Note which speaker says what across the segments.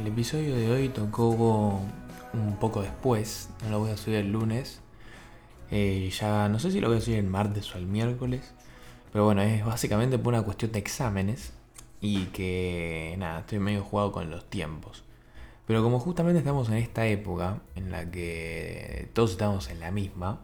Speaker 1: El episodio de hoy tocó un poco después, no lo voy a subir el lunes. Eh, ya no sé si lo voy a subir el martes o el miércoles. Pero bueno, es básicamente por una cuestión de exámenes. Y que nada, estoy medio jugado con los tiempos. Pero como justamente estamos en esta época en la que todos estamos en la misma,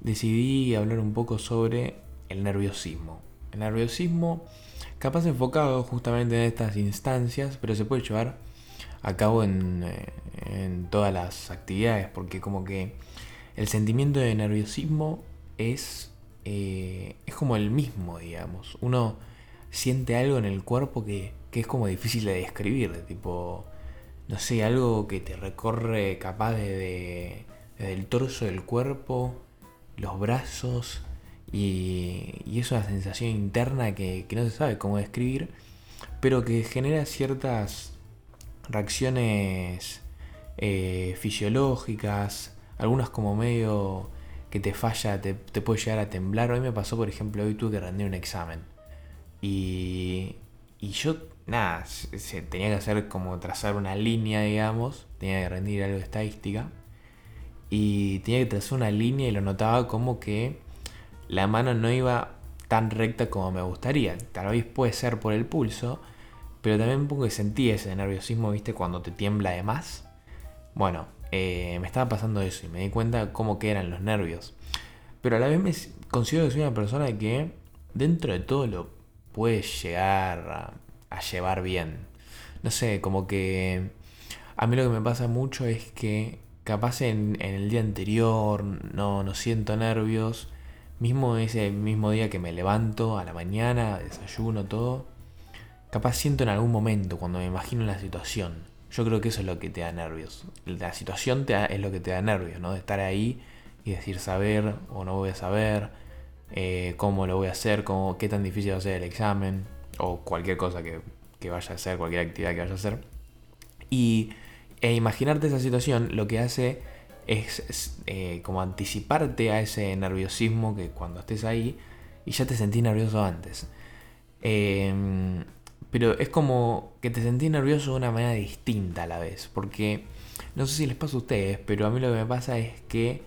Speaker 1: decidí hablar un poco sobre el nerviosismo. El nerviosismo, capaz enfocado justamente en estas instancias, pero se puede llevar a cabo en, eh, en todas las actividades, porque como que el sentimiento de nerviosismo es, eh, es como el mismo, digamos. Uno siente algo en el cuerpo que, que es como difícil de describir, tipo, no sé, algo que te recorre capaz de, desde el torso del cuerpo, los brazos, y, y es una sensación interna que, que no se sabe cómo describir, pero que genera ciertas reacciones eh, fisiológicas, algunas como medio que te falla, te, te, puede llegar a temblar. Hoy me pasó, por ejemplo, hoy tuve que rendir un examen. Y, y yo, nada, se, tenía que hacer como trazar una línea, digamos, tenía que rendir algo de estadística. Y tenía que trazar una línea y lo notaba como que la mano no iba tan recta como me gustaría. Tal vez puede ser por el pulso, pero también un poco que sentí ese nerviosismo, viste, cuando te tiembla de más. Bueno, eh, me estaba pasando eso y me di cuenta cómo que eran los nervios. Pero a la vez me considero que soy una persona que dentro de todo lo puede llegar a, llevar bien. No sé, como que a mí lo que me pasa mucho es que capaz en, en el día anterior no, no siento nervios. Mismo ese mismo día que me levanto a la mañana, desayuno, todo capaz siento en algún momento cuando me imagino la situación. Yo creo que eso es lo que te da nervios. La situación te da, es lo que te da nervios, ¿no? De estar ahí y decir saber o no voy a saber, eh, cómo lo voy a hacer, cómo, qué tan difícil va a ser el examen o cualquier cosa que, que vaya a hacer, cualquier actividad que vaya a hacer. Y e imaginarte esa situación lo que hace es, eh, como anticiparte a ese nerviosismo que cuando estés ahí y ya te sentís nervioso antes. Eh, pero es como que te sentís nervioso de una manera distinta a la vez. Porque no sé si les pasa a ustedes, pero a mí lo que me pasa es que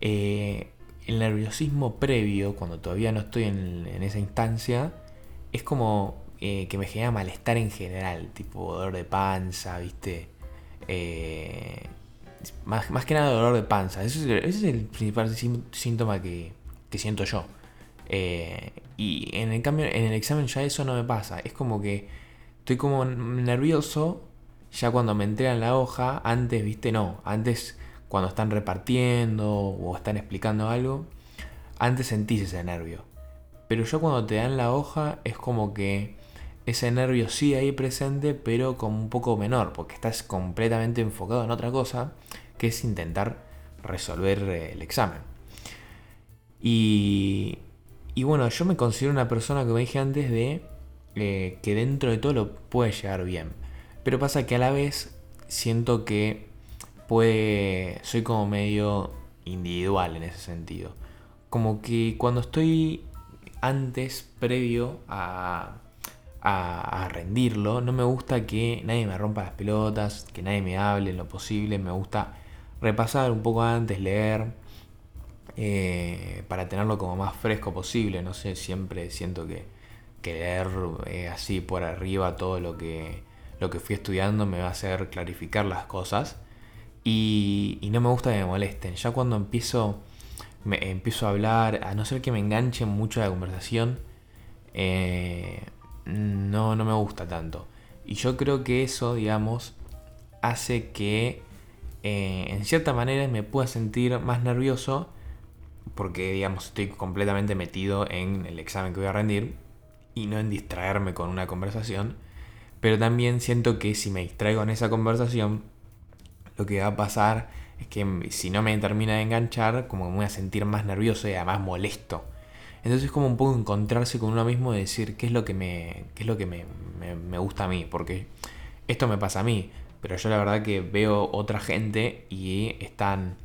Speaker 1: eh, el nerviosismo previo, cuando todavía no estoy en esa instancia, es como eh, que me genera malestar en general. Tipo dolor de panza, ¿viste? Eh, más, más, que nada dolor de panza. Ese es el, principal síntoma que, que siento yo. Eh, y en el cambio, en el examen ya eso no me pasa. Es como que estoy como nervioso ya cuando me entregan la hoja. Antes, viste, no. Antes, cuando están repartiendo o están explicando algo, antes sentís ese nervio. Pero yo cuando te dan la hoja es como que ese nervio sí ahí presente, pero como un poco menor, porque estás completamente enfocado en otra cosa, que es intentar resolver el examen. Y, y bueno, yo me considero una persona, como dije antes, de eh, que dentro de todo lo puede llegar bien. Pero pasa que a la vez siento que puede. Soy como medio individual en ese sentido. Como que cuando estoy antes, previo a, a, a, rendirlo, no me gusta que nadie me rompa las pelotas, que nadie me hable en lo posible. Me gusta repasar un poco antes, leer eh, para tenerlo como más fresco posible. No sé, siempre siento que, que leer eh, así por arriba todo lo que, lo que fui estudiando me va a hacer clarificar las cosas. Y, y no me gusta que me molesten. Ya cuando empiezo, me, empiezo a hablar, a no ser que me enganchen mucho la conversación, eh, no, no me gusta tanto. Y yo creo que eso, digamos, hace que eh, en cierta manera me pueda sentir más nervioso porque digamos estoy completamente metido en el examen que voy a rendir y no en distraerme con una conversación. Pero también siento que si me distraigo en esa conversación, lo que va a pasar es que si no me termina de enganchar, como me voy a sentir más nervioso y además molesto. Entonces es como un poco encontrarse con uno mismo y decir qué es lo que me, qué es lo que me, me, me gusta a mí, porque esto me pasa a mí, Pero yo la verdad que veo otra gente y están,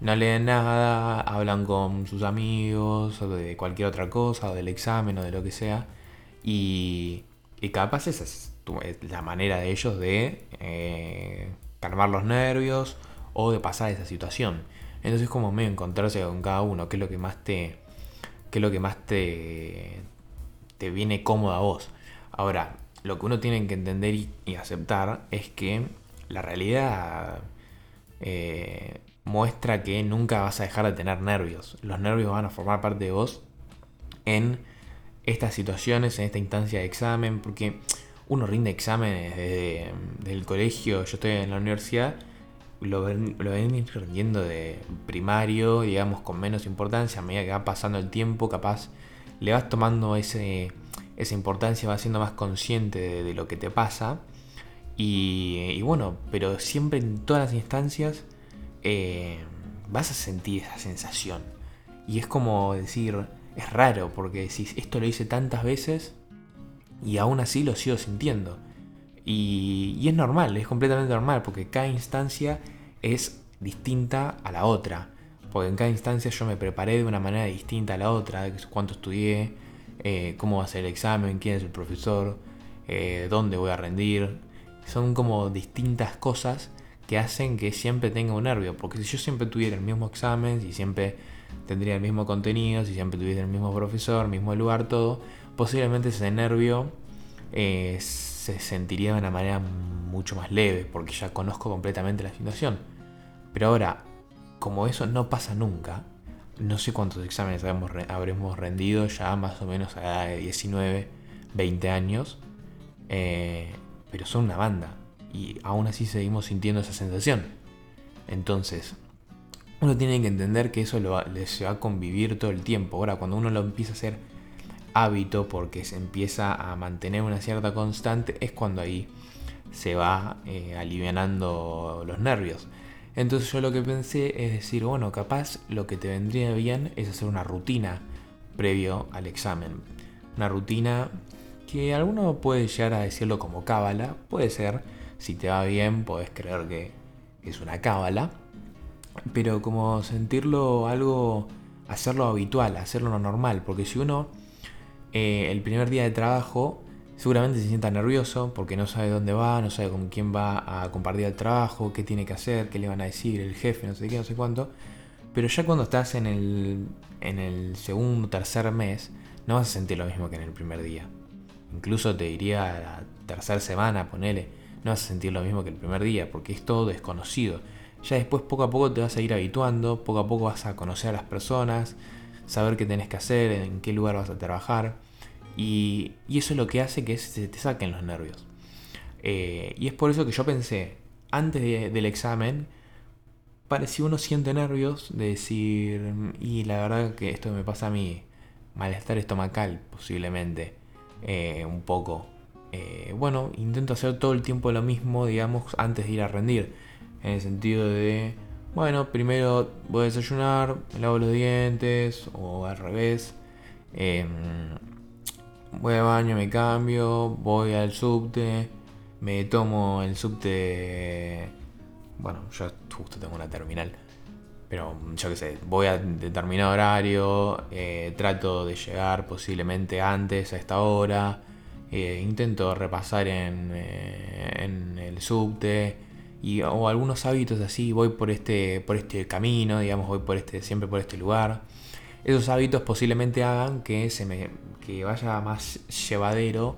Speaker 1: no leen nada, hablan con sus amigos o de cualquier otra cosa, o del examen o de lo que sea. Y, y capaz esa es la manera de ellos de eh, calmar los nervios o de pasar esa situación. Entonces como medio encontrarse con cada uno, qué es lo que más te, qué es lo que más te, te viene cómodo a vos. Ahora, lo que uno tiene que entender y, aceptar es que la realidad eh, muestra que nunca vas a dejar de tener nervios. Los nervios van a formar parte de vos en estas situaciones, en esta instancia de examen, porque uno rinde exámenes desde, el colegio, yo estoy en la universidad, lo ven, lo de primario, digamos, con menos importancia, a medida que va pasando el tiempo, capaz le vas tomando ese, esa importancia, vas siendo más consciente de, lo que te pasa. Y, bueno, pero siempre en todas las instancias eh, vas a sentir esa sensación. Y es como decir, es raro, porque si esto lo hice tantas veces y aún así lo sigo sintiendo. Y, es normal, es completamente normal, porque cada instancia es distinta a la otra. Porque en cada instancia yo me preparé de una manera distinta a la otra, cuánto estudié, eh, cómo va a ser el examen, quién es el profesor, eh, dónde voy a rendir. Son como distintas cosas que hacen que siempre tenga un nervio. Porque si yo siempre tuviera el mismo examen, si siempre tendría el mismo contenido, si siempre tuviera el mismo profesor, mismo lugar, todo, posiblemente ese nervio eh, se sentiría de una manera mucho más leve, porque ya conozco completamente la situación. Pero ahora, como eso no pasa nunca, no sé cuántos exámenes habremos, rendido ya más o menos a edad de 19, 20 años, eh, pero son una banda y aún así seguimos sintiendo esa sensación. Entonces, uno tiene que entender que eso lo, se va a convivir todo el tiempo. Ahora, cuando uno lo empieza a hacer hábito porque se empieza a mantener una cierta constante, es cuando ahí se va eh, alivianando los nervios. Entonces yo lo que pensé es decir, bueno, capaz lo que te vendría bien es hacer una rutina previo al examen. Una rutina que alguno puede llegar a decirlo como cábala, puede ser, si te va bien, puedes creer que es una cábala, pero como sentirlo algo, hacerlo habitual, hacerlo normal, porque si uno eh, el primer día de trabajo seguramente se sienta nervioso porque no sabe dónde va, no sabe con quién va a compartir el trabajo, qué tiene que hacer, qué le van a decir el jefe, no sé qué, no sé cuánto. Pero ya cuando estás en el, en el segundo, tercer mes, no vas a sentir lo mismo que en el primer día. Incluso te diría la tercera semana, ponele, no vas a sentir lo mismo que el primer día, porque es todo desconocido. Ya después poco a poco te vas a ir habituando, poco a poco vas a conocer a las personas, saber qué tenés que hacer, en qué lugar vas a trabajar. Y, eso es lo que hace que se te saquen los nervios. Eh, y es por eso que yo pensé, antes del examen, si uno siente nervios, de decir, y la verdad que esto me pasa a mí, malestar estomacal posiblemente, eh, un poco. Eh, bueno, intento hacer todo el tiempo lo mismo, digamos, antes de ir a rendir. En el sentido de, bueno, primero voy a desayunar, me lavo los dientes, o al revés. Em, voy al baño, me cambio, voy al subte, me tomo el subte. Bueno, yo justo tengo una terminal. Pero yo qué sé, voy a determinado horario, eh, trato de llegar posiblemente antes a esta hora, eh, intento repasar en, eh, en el subte y, o algunos hábitos así, voy por este, por este camino, digamos, voy por este, siempre por este lugar. Esos hábitos posiblemente hagan que se me que vaya más llevadero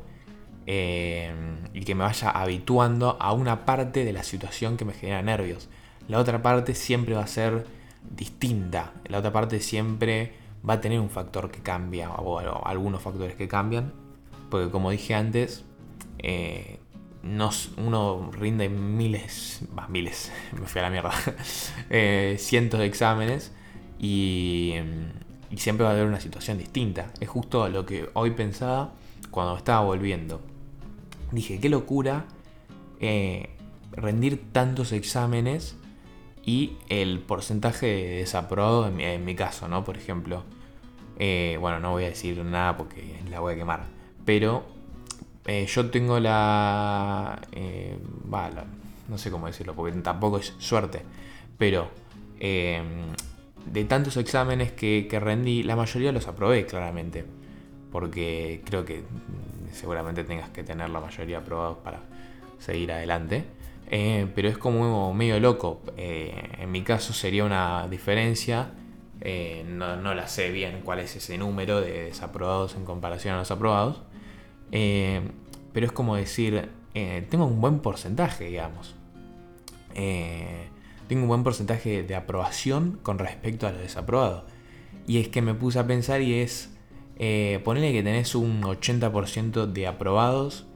Speaker 1: eh, y que me vaya habituando a una parte de la situación que me genera nervios. La otra parte siempre va a ser distinta. La otra parte siempre va a tener un factor que cambia o, algunos factores que cambian. Porque como dije antes, eh, uno rinde miles, más miles, me fui a la mierda, eh, cientos de exámenes y y siempre va a haber una situación distinta. Es justo lo que hoy pensaba cuando estaba volviendo. Dije, qué locura eh, rendir tantos exámenes y el porcentaje de desaprobado en mi, caso, ¿no? Por ejemplo. Eh, bueno, no voy a decir nada porque la voy a quemar. Pero eh, yo tengo la, no sé cómo decirlo, porque tampoco es suerte, pero de tantos exámenes que, rendí, la mayoría los aprobé claramente, porque creo que seguramente tengas que tener la mayoría aprobados para seguir adelante. Eh, pero es como medio loco. Eh, en mi caso sería una diferencia. Eh, no, no, la sé bien cuál es ese número de desaprobados en comparación a los aprobados. pero es como decir, tengo un buen porcentaje, digamos. Tengo un buen porcentaje de aprobación con respecto a los desaprobados. Y es que me puse a pensar y es, ponerle que tenés un 80% de aprobados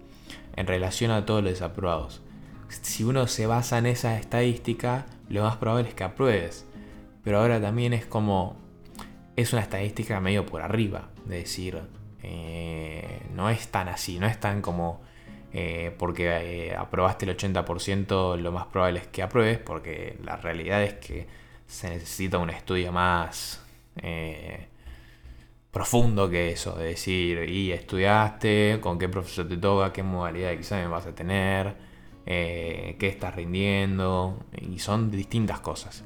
Speaker 1: en relación a todos los desaprobados si uno se basa en esa estadística, lo más probable es que apruebes. Pero ahora también es como, es una estadística medio por arriba, de decir, eh, no es tan así, no es tan como, eh, porque eh, aprobaste el 80%, lo más probable es que apruebes, porque la realidad es que se necesita un estudio más profundo que eso, de decir, y estudiaste, con qué profesor te toca, qué modalidad de examen vas a tener eh, qué estás rindiendo, y son distintas cosas.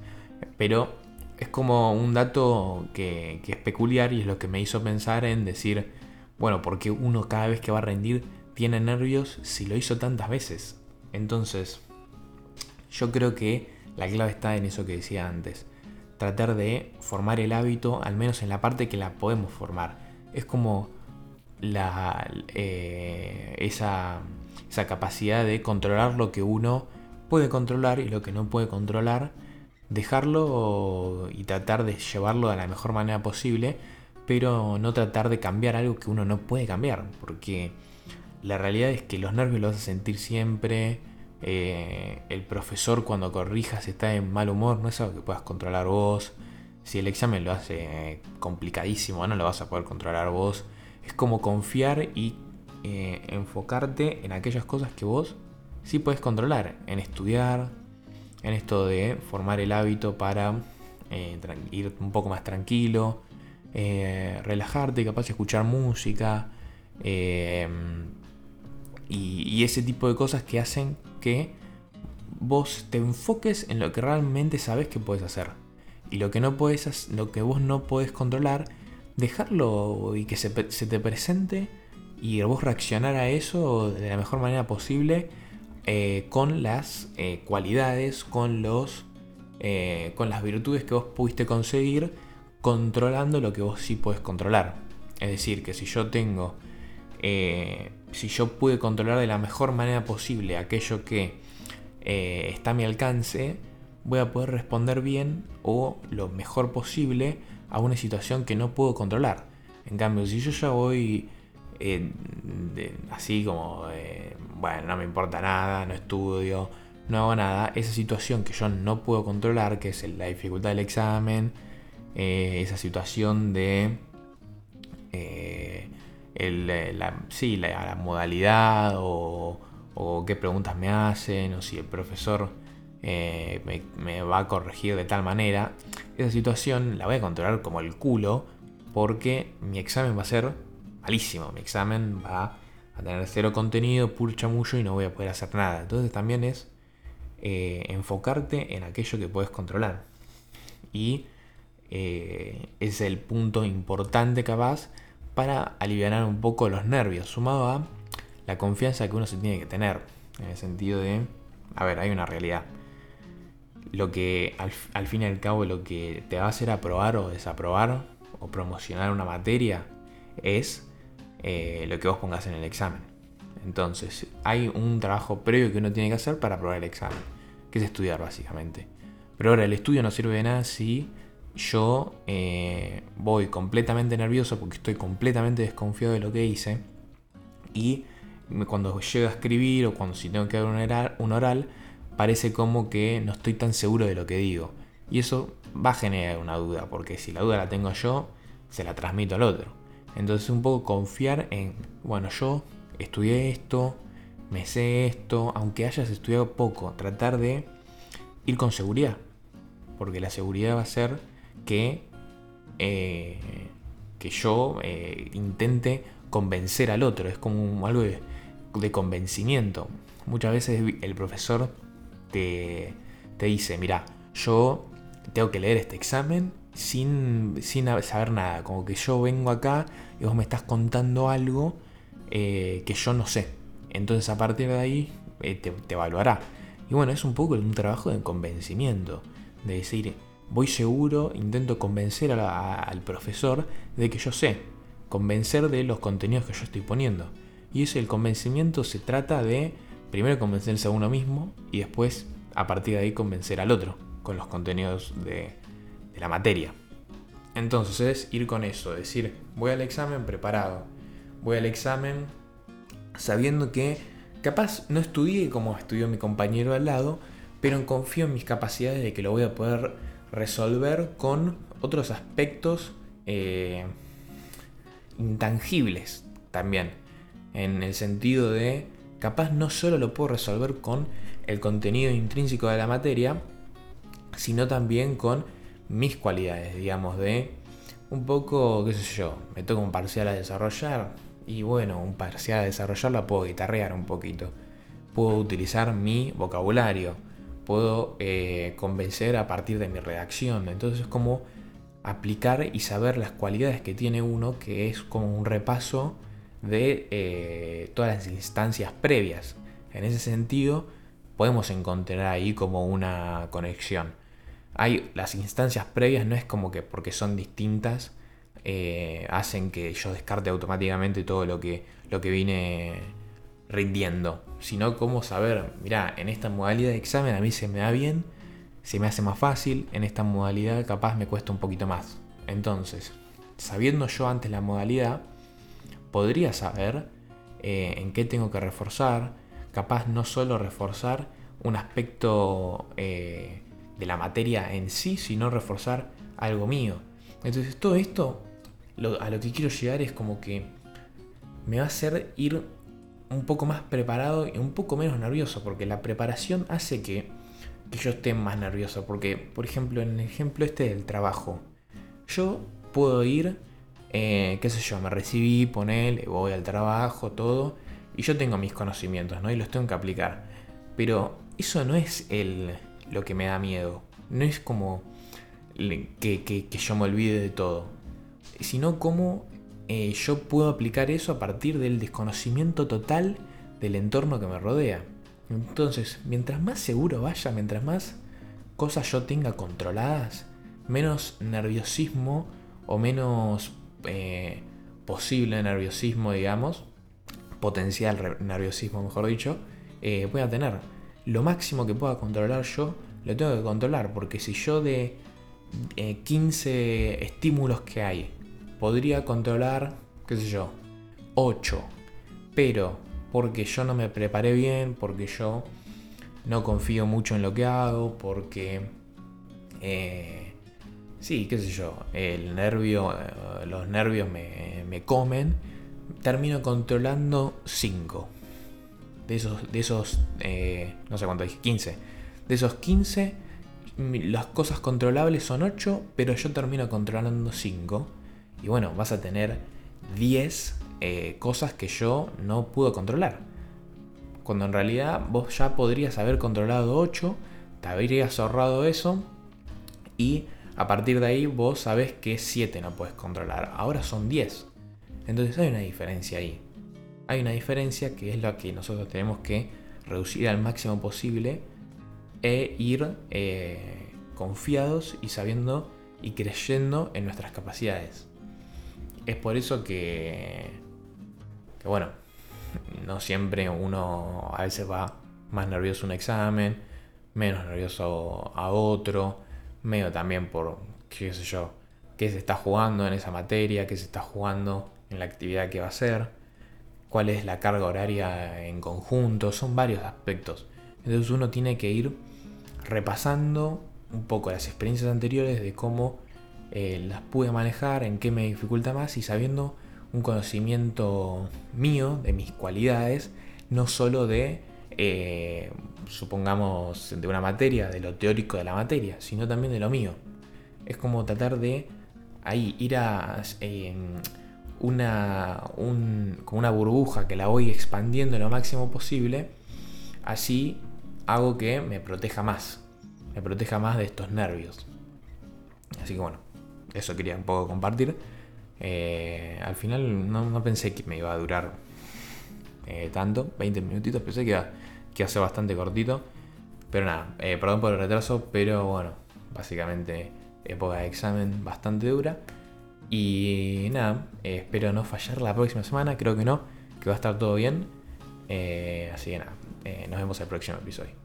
Speaker 1: Pero es como un dato que, es peculiar y es lo que me hizo pensar en decir, bueno, porque uno cada vez que va a rendir tiene nervios si lo hizo tantas veces. Entonces, yo creo que la clave está en eso que decía antes. Tratar de formar el hábito, al menos en la parte que la podemos formar. Es como la, eh, esa esa capacidad de controlar lo que uno puede controlar y lo que no puede controlar, dejarlo y tratar de llevarlo de la mejor manera posible, pero no tratar de cambiar algo que uno no puede cambiar, porque la realidad es que los nervios los vas a sentir siempre, eh, el profesor cuando corrijas está en mal humor, no es algo que puedas controlar vos, si el examen lo hace complicadísimo, no lo vas a poder controlar vos, es como confiar y eh, enfocarte en aquellas cosas que vos sí puedes controlar, en estudiar, en esto de formar el hábito para eh, ir un poco más tranquilo, relajarte, capaz de escuchar música y, ese tipo de cosas que hacen que vos te enfoques en lo que realmente sabes que puedes hacer. Y lo que, no puedes, lo que vos no puedes controlar, dejarlo y que se, te presente y vos reaccionar a eso de la mejor manera posible eh, con las eh, cualidades, con, los, eh, con las virtudes que vos pudiste conseguir, controlando lo que vos sí puedes controlar. Es decir, que si yo tengo, si yo pude controlar de la mejor manera posible aquello que está a mi alcance, voy a poder responder bien o lo mejor posible a una situación que no puedo controlar. En cambio, si yo ya voy así como, bueno, no me importa nada, no estudio, no hago nada, esa situación que yo no puedo controlar, que es la dificultad del examen, eh, esa situación de eh, la, modalidad o, qué preguntas me hacen o si el profesor eh, me, me, va a corregir de tal manera, esa situación la voy a controlar como el culo porque mi examen va a ser malísimo. Mi examen va a tener cero contenido, puro chamullo y no voy a poder hacer nada. Entonces también es eh, enfocarte en aquello que puedes controlar. Y eh, es el punto importante capaz para aliviar un poco los nervios, sumado a la confianza que uno se tiene que tener. En el sentido de, a ver, hay una realidad. Lo que al, fin y al cabo lo que te va a hacer aprobar o desaprobar o promocionar una materia es eh, lo que vos pongas en el examen. Entonces, hay un trabajo previo que uno tiene que hacer para aprobar el examen, que es estudiar básicamente. Pero ahora el estudio no sirve de nada si yo eh, voy completamente nervioso porque estoy completamente desconfiado de lo que hice y cuando llego a escribir o cuando si tengo que dar un oral, un oral parece como que no estoy tan seguro de lo que digo. Y eso va a generar una duda, porque si la duda la tengo yo, se la transmito al otro. Entonces un poco confiar en, bueno, yo estudié esto, me sé esto, aunque hayas estudiado poco, tratar de ir con seguridad. Porque la seguridad va a ser que, eh, que yo eh, intente convencer al otro. Es como algo de, convencimiento. Muchas veces el profesor te, te dice, mira, yo tengo que leer este examen sin, sin saber nada, como que yo vengo acá y vos me estás contando algo eh, que yo no sé. Entonces a partir de ahí eh, te, evaluará. Y bueno, es un poco un trabajo de convencimiento, de decir, voy seguro, intento convencer al profesor de que yo sé, convencer de los contenidos que yo estoy poniendo. Y ese el convencimiento se trata de primero convencerse a uno mismo y después a partir de ahí convencer al otro con los contenidos de, de la materia. Entonces es ir con eso, decir, voy al examen preparado, voy al examen sabiendo que capaz no estudié como estudió mi compañero al lado, pero confío en mis capacidades de que lo voy a poder resolver con otros aspectos eh, intangibles también, en el sentido de capaz no solo lo puedo resolver con el contenido intrínseco de la materia, sino también con mis cualidades, digamos, de un poco, qué sé yo, me toca un parcial a desarrollar y bueno, un parcial a desarrollar la puedo guitarrear un poquito. Puedo utilizar mi vocabulario, puedo eh, convencer a partir de mi redacción. Entonces es como aplicar y saber las cualidades que tiene uno, que es como un repaso de eh, todas las instancias previas. En ese sentido, podemos encontrar ahí como una conexión hay las instancias previas no es como que porque son distintas eh, hacen que yo descarte automáticamente todo lo que, lo que vine rindiendo, sino como saber, mira, en esta modalidad de examen a mí se me da bien, se me hace más fácil, en esta modalidad capaz me cuesta un poquito más. Entonces, sabiendo yo antes la modalidad, podría saber eh, en qué tengo que reforzar, capaz no solo reforzar un aspecto eh, de la materia en sí, sino reforzar algo mío. Entonces todo esto, a lo que quiero llegar es como que me va a hacer ir un poco más preparado y un poco menos nervioso, porque la preparación hace que, que yo esté más nervioso. Porque, por ejemplo, en el ejemplo este del trabajo, yo puedo ir, eh, qué sé yo, me recibí, ponele, voy al trabajo, todo, y yo tengo mis conocimientos, ¿no? Y los tengo que aplicar. Pero eso no es el, lo que me da miedo. No es como que, yo me olvide de todo, sino como eh, yo puedo aplicar eso a partir del desconocimiento total del entorno que me rodea. Entonces, mientras más seguro vaya, mientras más cosas yo tenga controladas, menos nerviosismo o menos eh, posible nerviosismo, digamos, potencial nerviosismo, mejor dicho, eh, voy a tener lo máximo que pueda controlar yo, lo tengo que controlar, porque si yo de 15 eh, estímulos que hay, podría controlar, qué sé yo, 8, pero porque yo no me preparé bien, porque yo no confío mucho en lo que hago, porque... Eh, sí, qué sé yo, el nervio, eh, los nervios me, me comen, termino controlando 5 de esos, de esos eh, no sé cuánto dije, 15. De esos 15, las cosas controlables son 8, pero yo termino controlando 5. Y bueno, vas a tener 10 eh, cosas que yo no pude controlar. Cuando en realidad vos ya podrías haber controlado 8, te habrías ahorrado eso y a partir de ahí vos sabés que 7 no puedes controlar. Ahora son 10. Entonces hay una diferencia ahí hay una diferencia que es la que nosotros tenemos que reducir al máximo posible e ir eh, confiados y sabiendo y creyendo en nuestras capacidades. Es por eso que, bueno, no siempre uno a veces va más nervioso a un examen, menos nervioso a otro, medio también por, qué sé yo, qué se está jugando en esa materia, qué se está jugando en la actividad que va a ser cuál es la carga horaria en conjunto, son varios aspectos. Entonces uno tiene que ir repasando un poco las experiencias anteriores de cómo eh, las pude manejar, en qué me dificulta más y sabiendo un conocimiento mío de mis cualidades, no solo de, eh, supongamos, de una materia, de lo teórico de la materia, sino también de lo mío. Es como tratar de ahí ir a... Una, una burbuja que la voy expandiendo lo máximo posible, así hago que me proteja más. Me proteja más de estos nervios. Así que bueno, eso quería un poco compartir. Eh, al final no, pensé que me iba a durar eh, tanto, 20 minutitos, pensé que iba, a ser bastante cortito. Pero nada, eh, perdón por el retraso, pero bueno, básicamente época de examen bastante dura. Y nada, espero no fallar la próxima semana, creo que no, que va a estar todo bien. así que nada, nos vemos el próximo episodio.